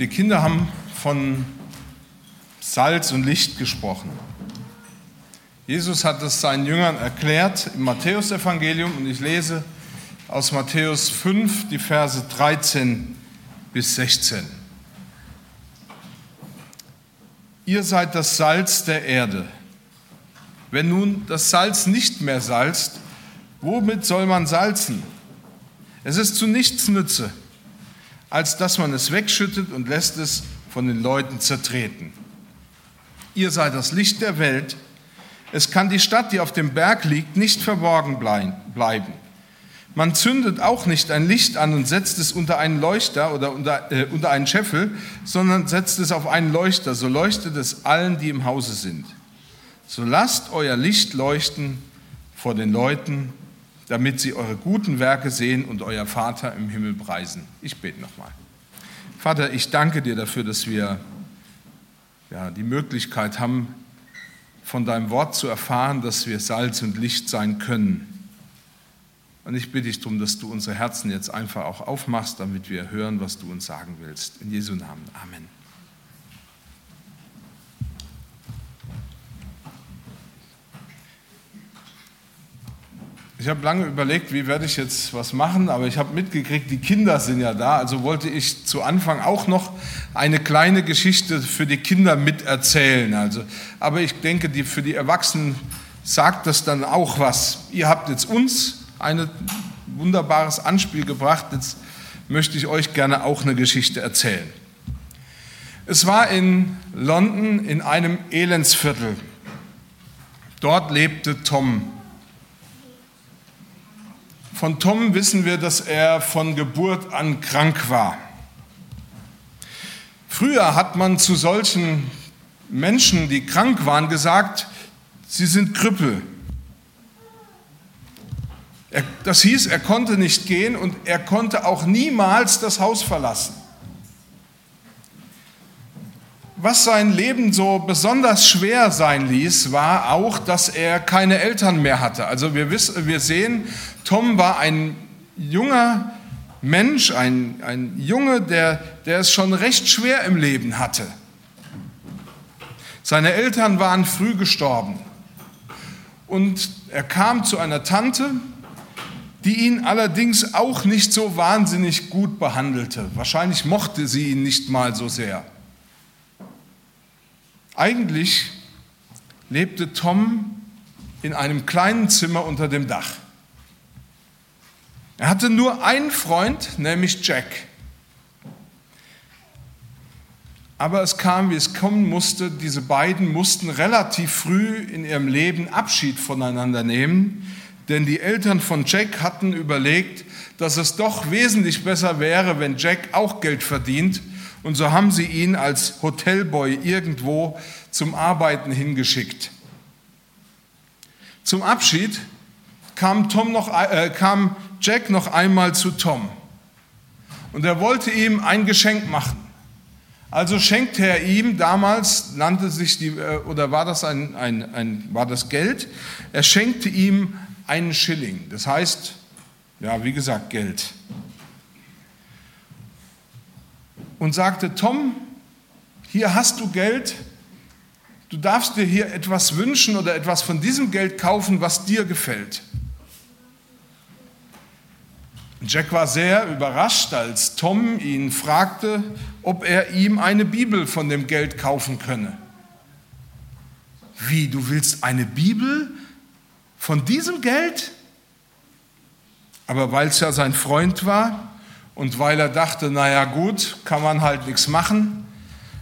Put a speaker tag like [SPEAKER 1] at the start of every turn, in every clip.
[SPEAKER 1] Die Kinder haben von Salz und Licht gesprochen. Jesus hat es seinen Jüngern erklärt im Matthäusevangelium und ich lese aus Matthäus 5 die Verse 13 bis 16. Ihr seid das Salz der Erde. Wenn nun das Salz nicht mehr salzt, womit soll man salzen? Es ist zu nichts nütze, als dass man es wegschüttet und lässt es von den Leuten zertreten. Ihr seid das Licht der Welt. Es kann die Stadt, die auf dem Berg liegt, nicht verborgen bleiben. Man zündet auch nicht ein Licht an und setzt es unter einen Leuchter oder unter, äh, unter einen Scheffel, sondern setzt es auf einen Leuchter, so leuchtet es allen, die im Hause sind. So lasst euer Licht leuchten vor den Leuten, damit sie eure guten Werke sehen und euer Vater im Himmel preisen. Ich bete nochmal. Vater, ich danke dir dafür, dass wir ja, die Möglichkeit haben, von deinem Wort zu erfahren, dass wir Salz und Licht sein können. Und ich bitte dich darum, dass du unsere Herzen jetzt einfach auch aufmachst, damit wir hören, was du uns sagen willst. In Jesu Namen. Amen. Ich habe lange überlegt, wie werde ich jetzt was machen, aber ich habe mitgekriegt, die Kinder sind ja da, also wollte ich zu Anfang auch noch eine kleine Geschichte für die Kinder miterzählen. Also, aber ich denke, die, für die Erwachsenen sagt das dann auch was. Ihr habt jetzt uns ein wunderbares Anspiel gebracht, jetzt möchte ich euch gerne auch eine Geschichte erzählen. Es war in London in einem Elendsviertel. Dort lebte Tom von Tom wissen wir, dass er von Geburt an krank war. Früher hat man zu solchen Menschen, die krank waren, gesagt, sie sind Krüppel. Das hieß, er konnte nicht gehen und er konnte auch niemals das Haus verlassen. Was sein Leben so besonders schwer sein ließ, war auch, dass er keine Eltern mehr hatte. Also wir, wissen, wir sehen, Tom war ein junger Mensch, ein, ein Junge, der, der es schon recht schwer im Leben hatte. Seine Eltern waren früh gestorben. Und er kam zu einer Tante, die ihn allerdings auch nicht so wahnsinnig gut behandelte. Wahrscheinlich mochte sie ihn nicht mal so sehr. Eigentlich lebte Tom in einem kleinen Zimmer unter dem Dach. Er hatte nur einen Freund, nämlich Jack. Aber es kam, wie es kommen musste. Diese beiden mussten relativ früh in ihrem Leben Abschied voneinander nehmen, denn die Eltern von Jack hatten überlegt, dass es doch wesentlich besser wäre, wenn Jack auch Geld verdient und so haben sie ihn als Hotelboy irgendwo zum Arbeiten hingeschickt. Zum Abschied kam, Tom noch, äh, kam Jack noch einmal zu Tom und er wollte ihm ein Geschenk machen. Also schenkte er ihm, damals nannte sich die, äh, oder war das, ein, ein, ein, war das Geld, er schenkte ihm einen Schilling. Das heißt, ja, wie gesagt, Geld und sagte, Tom, hier hast du Geld, du darfst dir hier etwas wünschen oder etwas von diesem Geld kaufen, was dir gefällt. Jack war sehr überrascht, als Tom ihn fragte, ob er ihm eine Bibel von dem Geld kaufen könne. Wie, du willst eine Bibel von diesem Geld? Aber weil es ja sein Freund war, und weil er dachte, naja gut, kann man halt nichts machen,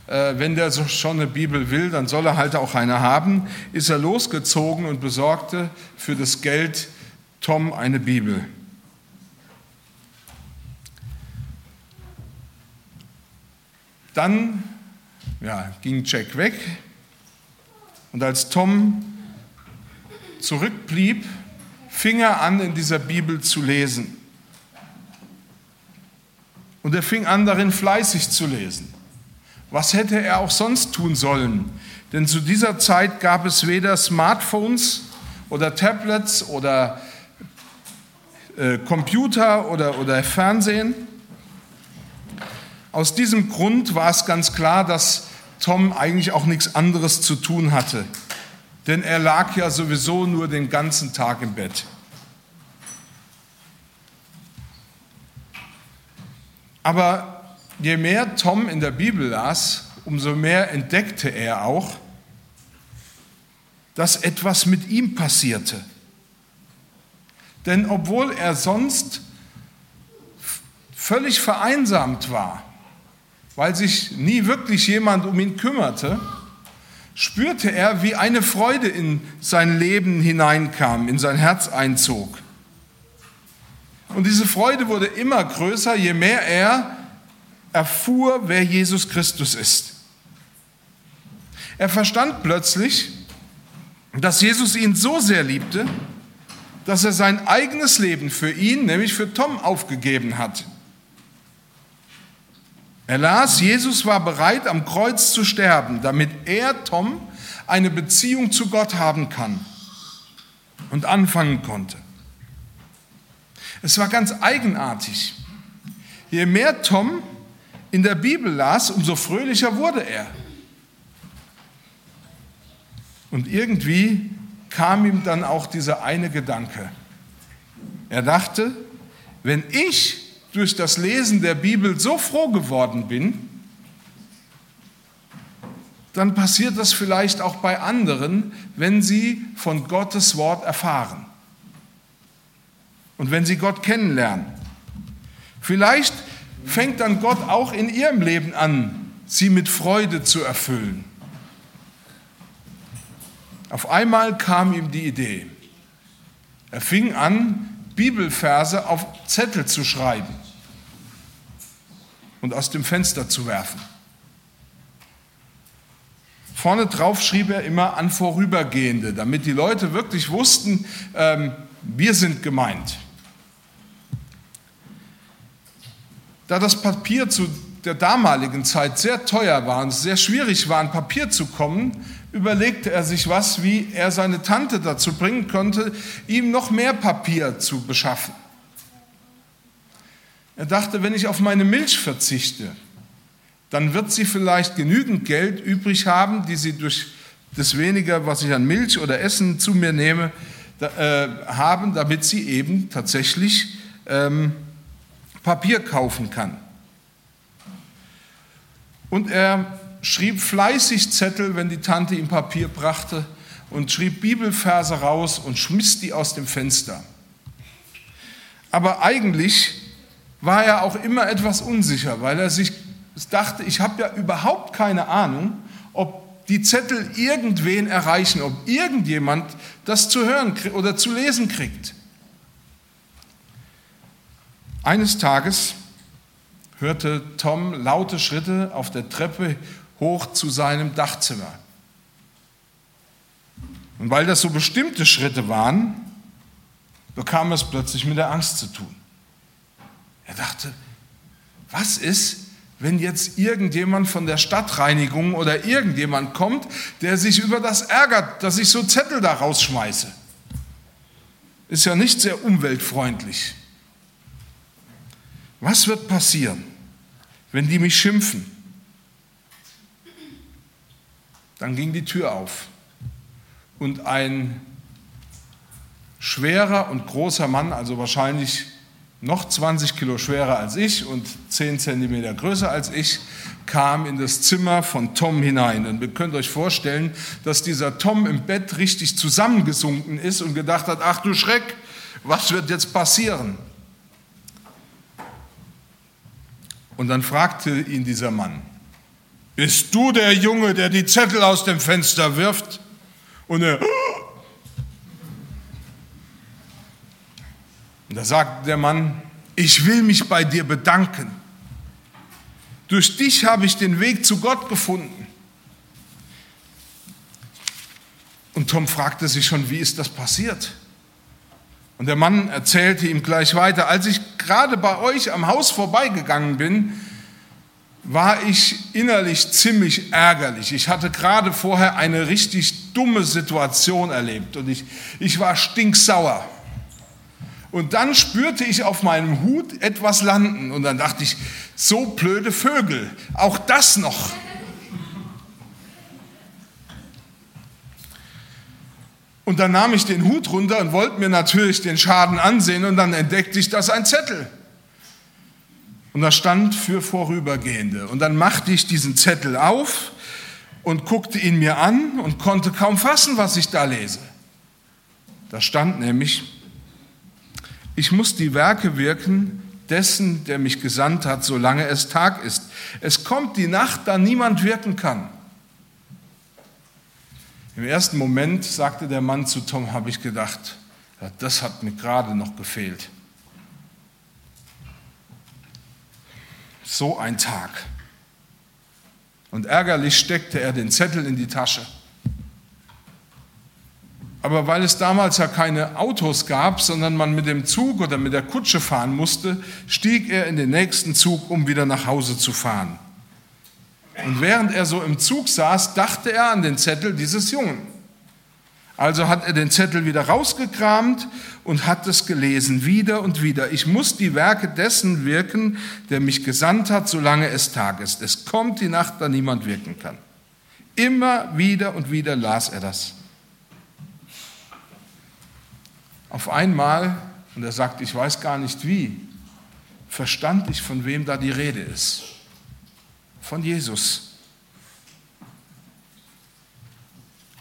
[SPEAKER 1] äh, wenn der schon eine Bibel will, dann soll er halt auch eine haben, ist er losgezogen und besorgte für das Geld Tom eine Bibel. Dann ja, ging Jack weg und als Tom zurückblieb, fing er an, in dieser Bibel zu lesen. Und er fing an, darin fleißig zu lesen. Was hätte er auch sonst tun sollen? Denn zu dieser Zeit gab es weder Smartphones oder Tablets oder äh, Computer oder, oder Fernsehen. Aus diesem Grund war es ganz klar, dass Tom eigentlich auch nichts anderes zu tun hatte, denn er lag ja sowieso nur den ganzen Tag im Bett. Aber je mehr Tom in der Bibel las, umso mehr entdeckte er auch, dass etwas mit ihm passierte. Denn obwohl er sonst völlig vereinsamt war, weil sich nie wirklich jemand um ihn kümmerte, spürte er, wie eine Freude in sein Leben hineinkam, in sein Herz einzog. Und diese Freude wurde immer größer, je mehr er erfuhr, wer Jesus Christus ist. Er verstand plötzlich, dass Jesus ihn so sehr liebte, dass er sein eigenes Leben für ihn, nämlich für Tom, aufgegeben hat. Er las, Jesus war bereit, am Kreuz zu sterben, damit er, Tom, eine Beziehung zu Gott haben kann und anfangen konnte. Es war ganz eigenartig. Je mehr Tom in der Bibel las, umso fröhlicher wurde er. Und irgendwie kam ihm dann auch dieser eine Gedanke. Er dachte, wenn ich durch das Lesen der Bibel so froh geworden bin, dann passiert das vielleicht auch bei anderen, wenn sie von Gottes Wort erfahren und wenn sie Gott kennenlernen. Vielleicht fängt dann Gott auch in ihrem Leben an, sie mit Freude zu erfüllen. Auf einmal kam ihm die Idee. Er fing an, Bibelverse auf Zettel zu schreiben und aus dem Fenster zu werfen. Vorne drauf schrieb er immer an Vorübergehende, damit die Leute wirklich wussten, ähm, wir sind gemeint. Da das Papier zu der damaligen Zeit sehr teuer war und sehr schwierig war, an Papier zu kommen, überlegte er sich was, wie er seine Tante dazu bringen konnte, ihm noch mehr Papier zu beschaffen. Er dachte, wenn ich auf meine Milch verzichte, dann wird sie vielleicht genügend Geld übrig haben, die sie durch das weniger, was ich an Milch oder Essen zu mir nehme, äh, haben, damit sie eben tatsächlich ähm, Papier kaufen kann. Und er schrieb fleißig Zettel, wenn die Tante ihm Papier brachte, und schrieb Bibelverse raus und schmiss die aus dem Fenster. Aber eigentlich war er auch immer etwas unsicher, weil er sich dachte, ich habe ja überhaupt keine Ahnung, ob die Zettel irgendwen erreichen, ob irgendjemand das zu hören oder zu lesen kriegt. Eines Tages hörte Tom laute Schritte auf der Treppe hoch zu seinem Dachzimmer. Und weil das so bestimmte Schritte waren, bekam es plötzlich mit der Angst zu tun. Er dachte, was ist, wenn jetzt irgendjemand von der Stadtreinigung oder irgendjemand kommt, der sich über das ärgert, dass ich so Zettel da rausschmeiße? Ist ja nicht sehr umweltfreundlich. Was wird passieren, wenn die mich schimpfen? Dann ging die Tür auf und ein schwerer und großer Mann, also wahrscheinlich noch 20 Kilo schwerer als ich und 10 Zentimeter größer als ich, kam in das Zimmer von Tom hinein. Und ihr könnt euch vorstellen, dass dieser Tom im Bett richtig zusammengesunken ist und gedacht hat, ach du Schreck, was wird jetzt passieren? Und dann fragte ihn dieser Mann, bist du der Junge, der die Zettel aus dem Fenster wirft? Und er, und da sagte der Mann, ich will mich bei dir bedanken. Durch dich habe ich den Weg zu Gott gefunden. Und Tom fragte sich schon, wie ist das passiert? Und der Mann erzählte ihm gleich weiter, als ich gerade bei euch am Haus vorbeigegangen bin, war ich innerlich ziemlich ärgerlich. Ich hatte gerade vorher eine richtig dumme Situation erlebt und ich, ich war stinksauer. Und dann spürte ich auf meinem Hut etwas landen und dann dachte ich, so blöde Vögel, auch das noch. Und dann nahm ich den Hut runter und wollte mir natürlich den Schaden ansehen und dann entdeckte ich, dass ein Zettel. Und da stand für Vorübergehende. Und dann machte ich diesen Zettel auf und guckte ihn mir an und konnte kaum fassen, was ich da lese. Da stand nämlich, ich muss die Werke wirken dessen, der mich gesandt hat, solange es Tag ist. Es kommt die Nacht, da niemand wirken kann. Im ersten Moment sagte der Mann zu Tom, habe ich gedacht, ja, das hat mir gerade noch gefehlt. So ein Tag. Und ärgerlich steckte er den Zettel in die Tasche. Aber weil es damals ja keine Autos gab, sondern man mit dem Zug oder mit der Kutsche fahren musste, stieg er in den nächsten Zug, um wieder nach Hause zu fahren. Und während er so im Zug saß, dachte er an den Zettel dieses Jungen. Also hat er den Zettel wieder rausgekramt und hat es gelesen, wieder und wieder. Ich muss die Werke dessen wirken, der mich gesandt hat, solange es Tag ist. Es kommt die Nacht, da niemand wirken kann. Immer wieder und wieder las er das. Auf einmal, und er sagt, ich weiß gar nicht wie, verstand ich, von wem da die Rede ist von Jesus.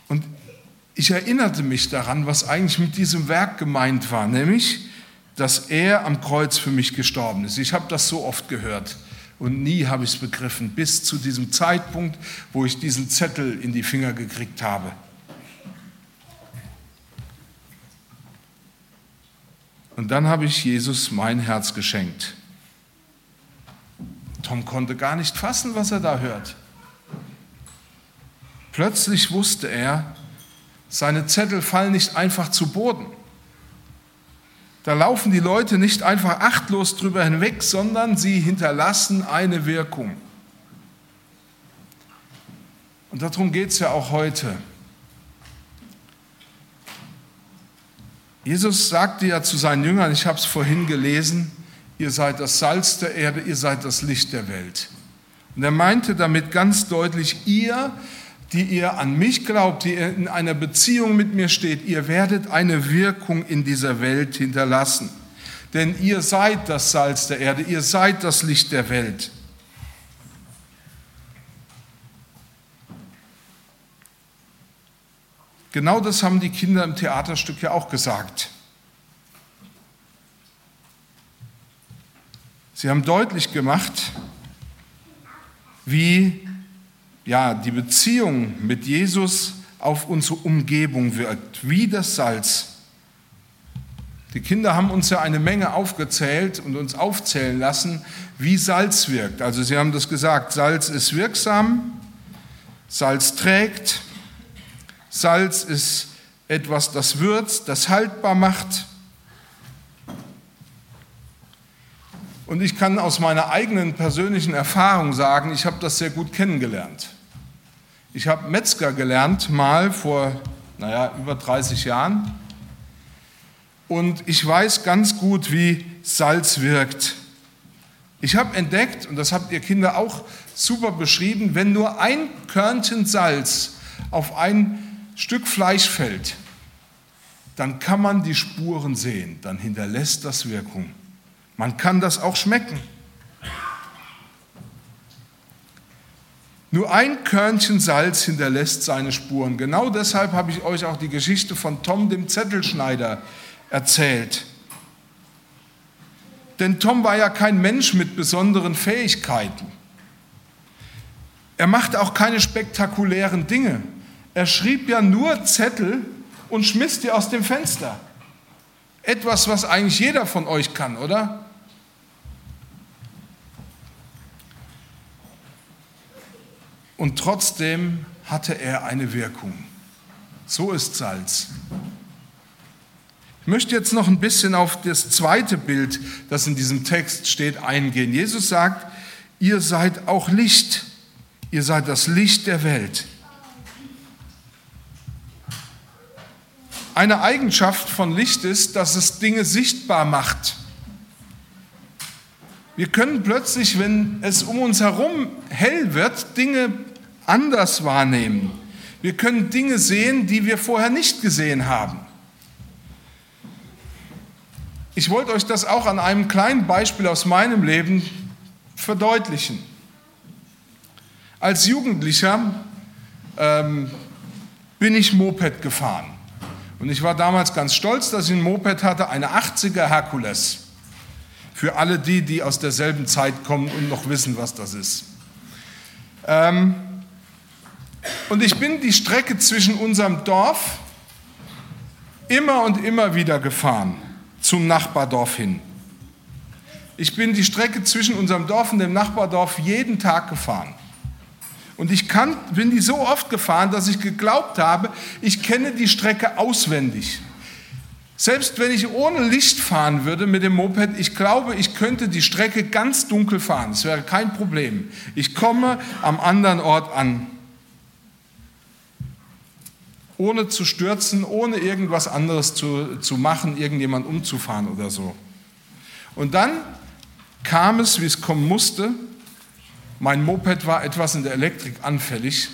[SPEAKER 1] Und ich erinnerte mich daran, was eigentlich mit diesem Werk gemeint war, nämlich, dass er am Kreuz für mich gestorben ist. Ich habe das so oft gehört und nie habe ich es begriffen, bis zu diesem Zeitpunkt, wo ich diesen Zettel in die Finger gekriegt habe. Und dann habe ich Jesus mein Herz geschenkt. Tom konnte gar nicht fassen, was er da hört. Plötzlich wusste er, seine Zettel fallen nicht einfach zu Boden. Da laufen die Leute nicht einfach achtlos drüber hinweg, sondern sie hinterlassen eine Wirkung. Und darum geht es ja auch heute. Jesus sagte ja zu seinen Jüngern, ich habe es vorhin gelesen, ihr seid das Salz der Erde, ihr seid das Licht der Welt. Und er meinte damit ganz deutlich, ihr, die ihr an mich glaubt, die ihr in einer Beziehung mit mir steht, ihr werdet eine Wirkung in dieser Welt hinterlassen. Denn ihr seid das Salz der Erde, ihr seid das Licht der Welt. Genau das haben die Kinder im Theaterstück ja auch gesagt. Sie haben deutlich gemacht, wie ja, die Beziehung mit Jesus auf unsere Umgebung wirkt, wie das Salz. Die Kinder haben uns ja eine Menge aufgezählt und uns aufzählen lassen, wie Salz wirkt. Also sie haben das gesagt, Salz ist wirksam, Salz trägt, Salz ist etwas, das würzt, das haltbar macht. Und ich kann aus meiner eigenen persönlichen Erfahrung sagen, ich habe das sehr gut kennengelernt. Ich habe Metzger gelernt, mal vor, naja, über 30 Jahren. Und ich weiß ganz gut, wie Salz wirkt. Ich habe entdeckt, und das habt ihr Kinder auch super beschrieben, wenn nur ein Körnchen Salz auf ein Stück Fleisch fällt, dann kann man die Spuren sehen, dann hinterlässt das Wirkung. Man kann das auch schmecken. Nur ein Körnchen Salz hinterlässt seine Spuren. Genau deshalb habe ich euch auch die Geschichte von Tom dem Zettelschneider erzählt. Denn Tom war ja kein Mensch mit besonderen Fähigkeiten. Er machte auch keine spektakulären Dinge. Er schrieb ja nur Zettel und schmiss die aus dem Fenster. Etwas, was eigentlich jeder von euch kann, oder? Und trotzdem hatte er eine Wirkung. So ist Salz. Ich möchte jetzt noch ein bisschen auf das zweite Bild, das in diesem Text steht, eingehen. Jesus sagt, ihr seid auch Licht, ihr seid das Licht der Welt. Eine Eigenschaft von Licht ist, dass es Dinge sichtbar macht. Wir können plötzlich, wenn es um uns herum hell wird, Dinge anders wahrnehmen. Wir können Dinge sehen, die wir vorher nicht gesehen haben. Ich wollte euch das auch an einem kleinen Beispiel aus meinem Leben verdeutlichen. Als Jugendlicher ähm, bin ich Moped gefahren. Und ich war damals ganz stolz, dass ich ein Moped hatte, eine 80er Herkules. Für alle die, die aus derselben Zeit kommen und noch wissen, was das ist. Ähm, und ich bin die Strecke zwischen unserem Dorf immer und immer wieder gefahren, zum Nachbardorf hin. Ich bin die Strecke zwischen unserem Dorf und dem Nachbardorf jeden Tag gefahren. Und ich kann, bin die so oft gefahren, dass ich geglaubt habe, ich kenne die Strecke auswendig. Selbst wenn ich ohne Licht fahren würde mit dem Moped, ich glaube, ich könnte die Strecke ganz dunkel fahren. Das wäre kein Problem. Ich komme am anderen Ort an. Ohne zu stürzen, ohne irgendwas anderes zu, zu machen, irgendjemand umzufahren oder so. Und dann kam es, wie es kommen musste. Mein Moped war etwas in der Elektrik anfällig.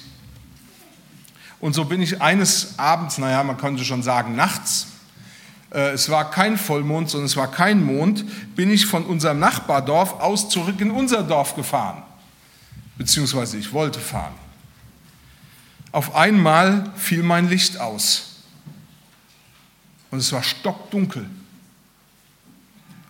[SPEAKER 1] Und so bin ich eines Abends, naja, man könnte schon sagen nachts, es war kein Vollmond, sondern es war kein Mond, bin ich von unserem Nachbardorf aus zurück in unser Dorf gefahren. Beziehungsweise ich wollte fahren. Auf einmal fiel mein Licht aus. Und es war stockdunkel.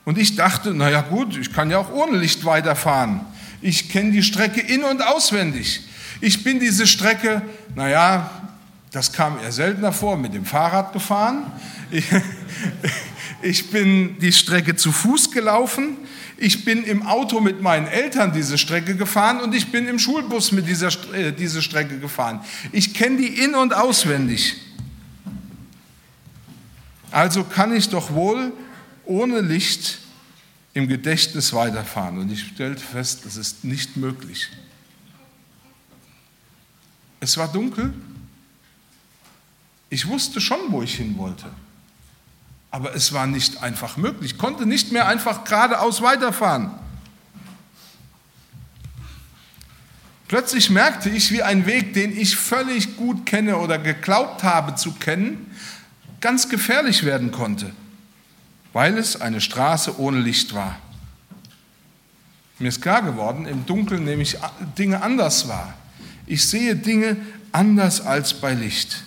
[SPEAKER 1] Und ich dachte, naja gut, ich kann ja auch ohne Licht weiterfahren. Ich kenne die Strecke in und auswendig. Ich bin diese Strecke, naja, das kam eher seltener vor, mit dem Fahrrad gefahren. Ich, bin die Strecke zu Fuß gelaufen. Ich bin im Auto mit meinen Eltern diese Strecke gefahren und ich bin im Schulbus mit dieser äh, diese Strecke gefahren. Ich kenne die in- und auswendig. Also kann ich doch wohl ohne Licht im Gedächtnis weiterfahren. Und ich stellte fest, das ist nicht möglich. Es war dunkel ich wusste schon, wo ich hin wollte. Aber es war nicht einfach möglich. Ich konnte nicht mehr einfach geradeaus weiterfahren. Plötzlich merkte ich, wie ein Weg, den ich völlig gut kenne oder geglaubt habe zu kennen, ganz gefährlich werden konnte, weil es eine Straße ohne Licht war. Mir ist klar geworden, im Dunkeln nehme ich Dinge anders wahr. Ich sehe Dinge anders als bei Licht.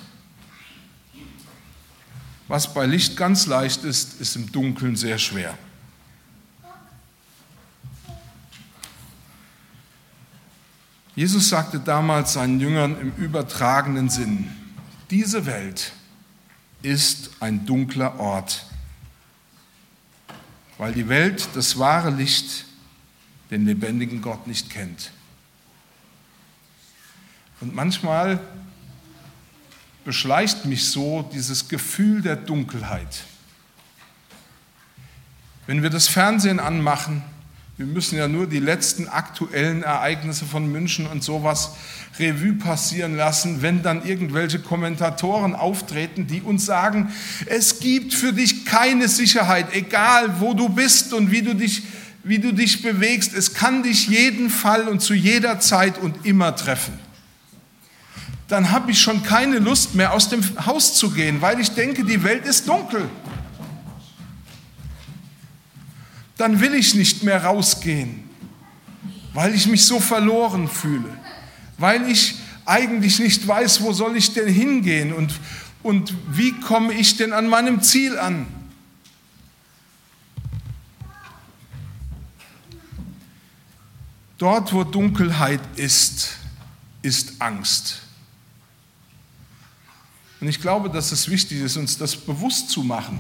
[SPEAKER 1] Was bei Licht ganz leicht ist, ist im Dunkeln sehr schwer. Jesus sagte damals seinen Jüngern im übertragenen Sinn, diese Welt ist ein dunkler Ort, weil die Welt das wahre Licht, den lebendigen Gott nicht kennt. Und manchmal beschleicht mich so dieses Gefühl der Dunkelheit. Wenn wir das Fernsehen anmachen, wir müssen ja nur die letzten aktuellen Ereignisse von München und sowas Revue passieren lassen, wenn dann irgendwelche Kommentatoren auftreten, die uns sagen, es gibt für dich keine Sicherheit, egal wo du bist und wie du dich, wie du dich bewegst, es kann dich jeden Fall und zu jeder Zeit und immer treffen dann habe ich schon keine Lust mehr aus dem Haus zu gehen, weil ich denke, die Welt ist dunkel. Dann will ich nicht mehr rausgehen, weil ich mich so verloren fühle, weil ich eigentlich nicht weiß, wo soll ich denn hingehen und, und wie komme ich denn an meinem Ziel an. Dort, wo Dunkelheit ist, ist Angst. Und ich glaube, dass es wichtig ist, uns das bewusst zu machen.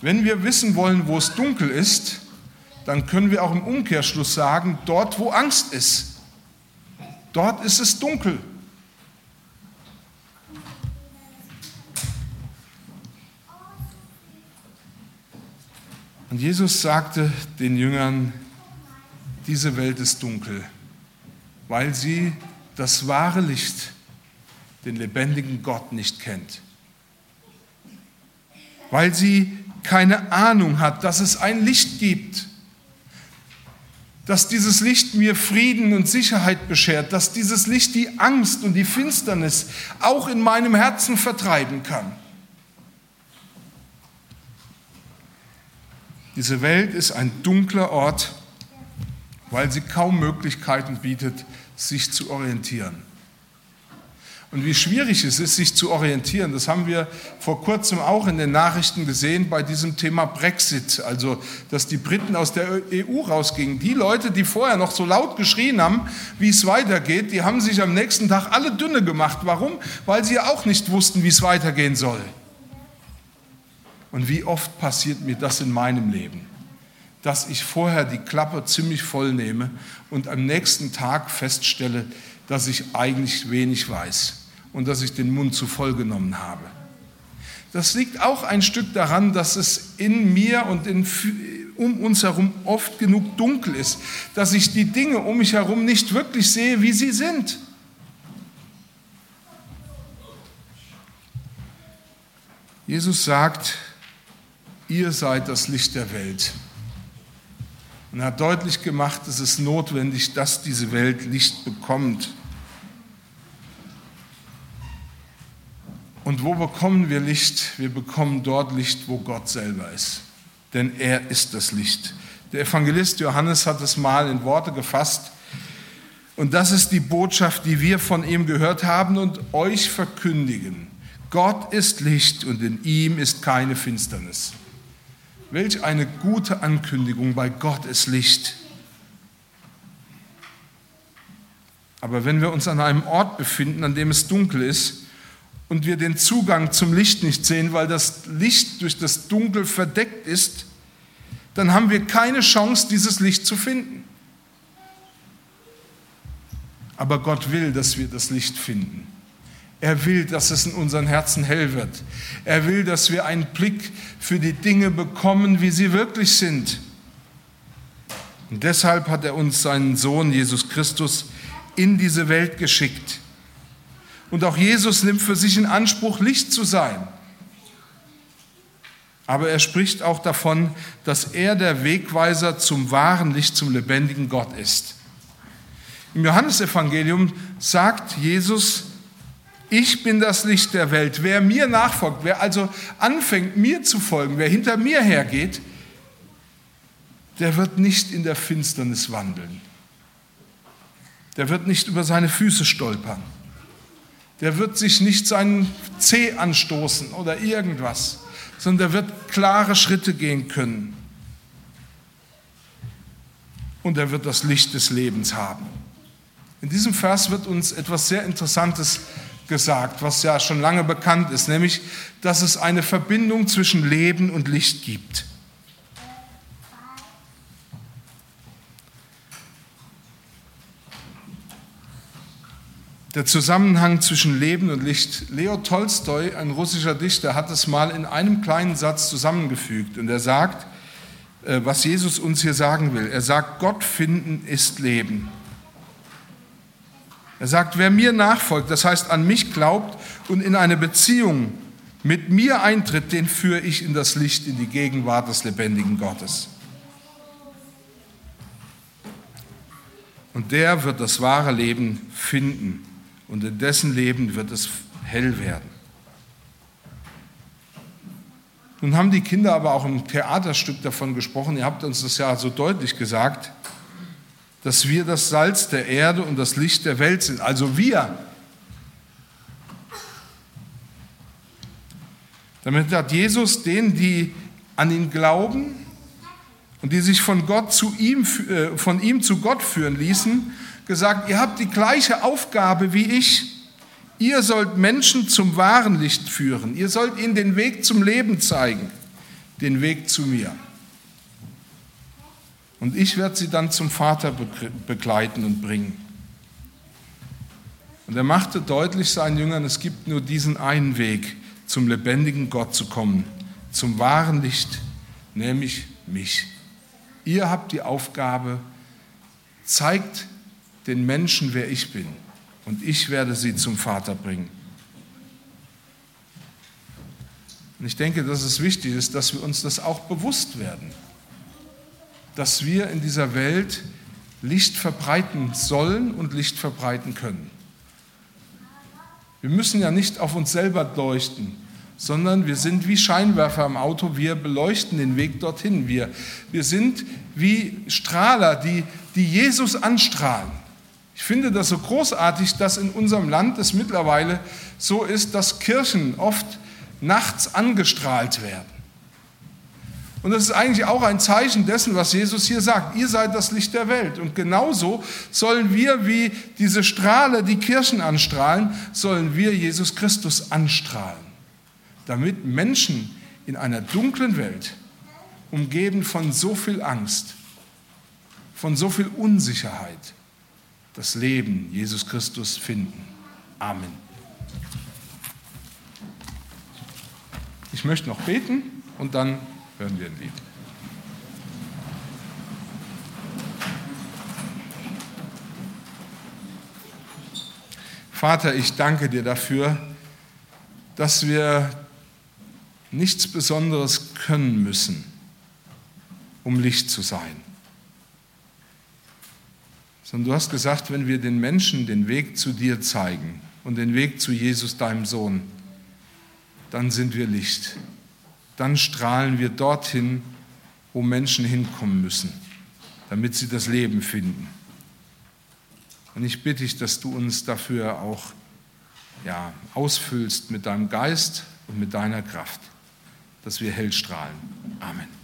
[SPEAKER 1] Wenn wir wissen wollen, wo es dunkel ist, dann können wir auch im Umkehrschluss sagen, dort, wo Angst ist, dort ist es dunkel. Und Jesus sagte den Jüngern, diese Welt ist dunkel, weil sie das wahre Licht den lebendigen Gott nicht kennt. weil sie keine Ahnung hat, dass es ein Licht gibt, dass dieses Licht mir Frieden und Sicherheit beschert, dass dieses Licht die Angst und die Finsternis auch in meinem Herzen vertreiben kann. Diese Welt ist ein dunkler Ort, weil sie kaum Möglichkeiten bietet, sich zu orientieren. Und wie schwierig es ist, sich zu orientieren, das haben wir vor kurzem auch in den Nachrichten gesehen bei diesem Thema Brexit, also dass die Briten aus der EU rausgingen. Die Leute, die vorher noch so laut geschrien haben, wie es weitergeht, die haben sich am nächsten Tag alle dünne gemacht. Warum? Weil sie auch nicht wussten, wie es weitergehen soll. Und wie oft passiert mir das in meinem Leben, dass ich vorher die Klappe ziemlich voll nehme und am nächsten Tag feststelle, dass ich eigentlich wenig weiß und dass ich den Mund zu voll genommen habe. Das liegt auch ein Stück daran, dass es in mir und in, um uns herum oft genug dunkel ist, dass ich die Dinge um mich herum nicht wirklich sehe, wie sie sind. Jesus sagt, ihr seid das Licht der Welt. Und er hat deutlich gemacht, es ist notwendig, dass diese Welt Licht bekommt. Und wo bekommen wir Licht? Wir bekommen dort Licht, wo Gott selber ist. Denn er ist das Licht. Der Evangelist Johannes hat es mal in Worte gefasst. Und das ist die Botschaft, die wir von ihm gehört haben und euch verkündigen. Gott ist Licht und in ihm ist keine Finsternis. Welch eine gute Ankündigung, bei Gott ist Licht. Aber wenn wir uns an einem Ort befinden, an dem es dunkel ist und wir den Zugang zum Licht nicht sehen, weil das Licht durch das Dunkel verdeckt ist, dann haben wir keine Chance, dieses Licht zu finden. Aber Gott will, dass wir das Licht finden. Er will, dass es in unseren Herzen hell wird. Er will, dass wir einen Blick für die Dinge bekommen, wie sie wirklich sind. Und deshalb hat er uns seinen Sohn Jesus Christus in diese Welt geschickt. Und auch Jesus nimmt für sich in Anspruch, Licht zu sein. Aber er spricht auch davon, dass er der Wegweiser zum wahren Licht, zum lebendigen Gott ist. Im Johannesevangelium sagt Jesus, ich bin das Licht der Welt. Wer mir nachfolgt, wer also anfängt, mir zu folgen, wer hinter mir hergeht, der wird nicht in der Finsternis wandeln. Der wird nicht über seine Füße stolpern. Der wird sich nicht seinen Zeh anstoßen oder irgendwas, sondern der wird klare Schritte gehen können. Und er wird das Licht des Lebens haben. In diesem Vers wird uns etwas sehr Interessantes gesagt, was ja schon lange bekannt ist, nämlich, dass es eine Verbindung zwischen Leben und Licht gibt. Der Zusammenhang zwischen Leben und Licht. Leo Tolstoi, ein russischer Dichter, hat es mal in einem kleinen Satz zusammengefügt und er sagt, äh, was Jesus uns hier sagen will. Er sagt, Gott finden ist Leben. Er sagt, wer mir nachfolgt, das heißt an mich glaubt und in eine Beziehung mit mir eintritt, den führe ich in das Licht, in die Gegenwart des lebendigen Gottes. Und der wird das wahre Leben finden und in dessen Leben wird es hell werden. Nun haben die Kinder aber auch im Theaterstück davon gesprochen, ihr habt uns das ja so deutlich gesagt, dass wir das Salz der Erde und das Licht der Welt sind. Also wir. Damit hat Jesus denen, die an ihn glauben und die sich von, Gott zu ihm, äh, von ihm zu Gott führen ließen, gesagt, ihr habt die gleiche Aufgabe wie ich. Ihr sollt Menschen zum wahren Licht führen. Ihr sollt ihnen den Weg zum Leben zeigen, den Weg zu mir. Und ich werde sie dann zum Vater begleiten und bringen. Und er machte deutlich seinen Jüngern, es gibt nur diesen einen Weg, zum lebendigen Gott zu kommen, zum wahren Licht, nämlich mich. Ihr habt die Aufgabe, zeigt den Menschen, wer ich bin, und ich werde sie zum Vater bringen. Und ich denke, dass es wichtig ist, dass wir uns das auch bewusst werden, dass wir in dieser Welt Licht verbreiten sollen und Licht verbreiten können. Wir müssen ja nicht auf uns selber leuchten, sondern wir sind wie Scheinwerfer im Auto, wir beleuchten den Weg dorthin. Wir, wir sind wie Strahler, die, die Jesus anstrahlen. Ich finde das so großartig, dass in unserem Land es mittlerweile so ist, dass Kirchen oft nachts angestrahlt werden. Und das ist eigentlich auch ein Zeichen dessen, was Jesus hier sagt. Ihr seid das Licht der Welt. Und genauso sollen wir, wie diese Strahle die Kirchen anstrahlen, sollen wir Jesus Christus anstrahlen. Damit Menschen in einer dunklen Welt, umgeben von so viel Angst, von so viel Unsicherheit, das Leben Jesus Christus finden. Amen. Ich möchte noch beten und dann hören wir ein Lied. Vater, ich danke dir dafür, dass wir nichts Besonderes können müssen, um Licht zu sein. Sondern du hast gesagt, wenn wir den Menschen den Weg zu dir zeigen und den Weg zu Jesus, deinem Sohn, dann sind wir Licht. Dann strahlen wir dorthin, wo Menschen hinkommen müssen, damit sie das Leben finden. Und ich bitte dich, dass du uns dafür auch ja, ausfüllst mit deinem Geist und mit deiner Kraft, dass wir hell strahlen. Amen.